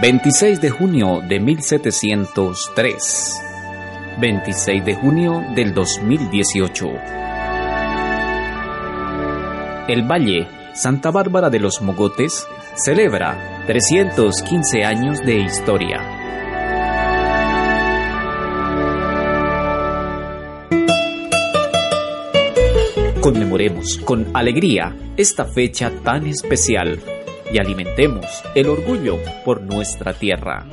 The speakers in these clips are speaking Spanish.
26 de junio de 1703. 26 de junio del 2018. El Valle, Santa Bárbara de los Mogotes, celebra 315 años de historia. Conmemoremos con alegría esta fecha tan especial y alimentemos el orgullo por nuestra tierra.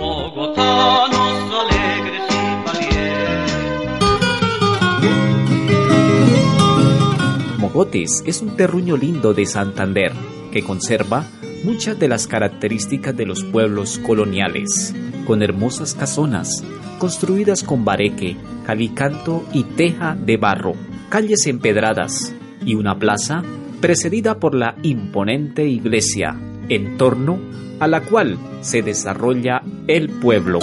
Mogotes es un terruño lindo de Santander que conserva muchas de las características de los pueblos coloniales, con hermosas casonas construidas con bareque, calicanto y teja de barro, calles empedradas y una plaza precedida por la imponente iglesia, en torno a la cual se desarrolla el pueblo.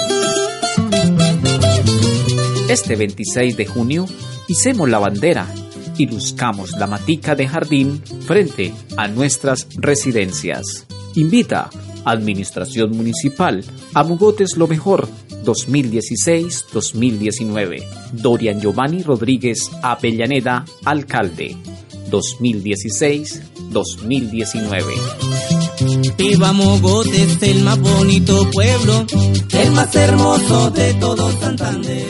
Este 26 de junio hicemos la bandera y luzcamos la matica de jardín frente a nuestras residencias. Invita Administración Municipal a Mugotes Lo Mejor 2016-2019. Dorian Giovanni Rodríguez Avellaneda, alcalde. 2016-2019. Viva Mogotes, el más bonito pueblo, el más hermoso de todo Santander.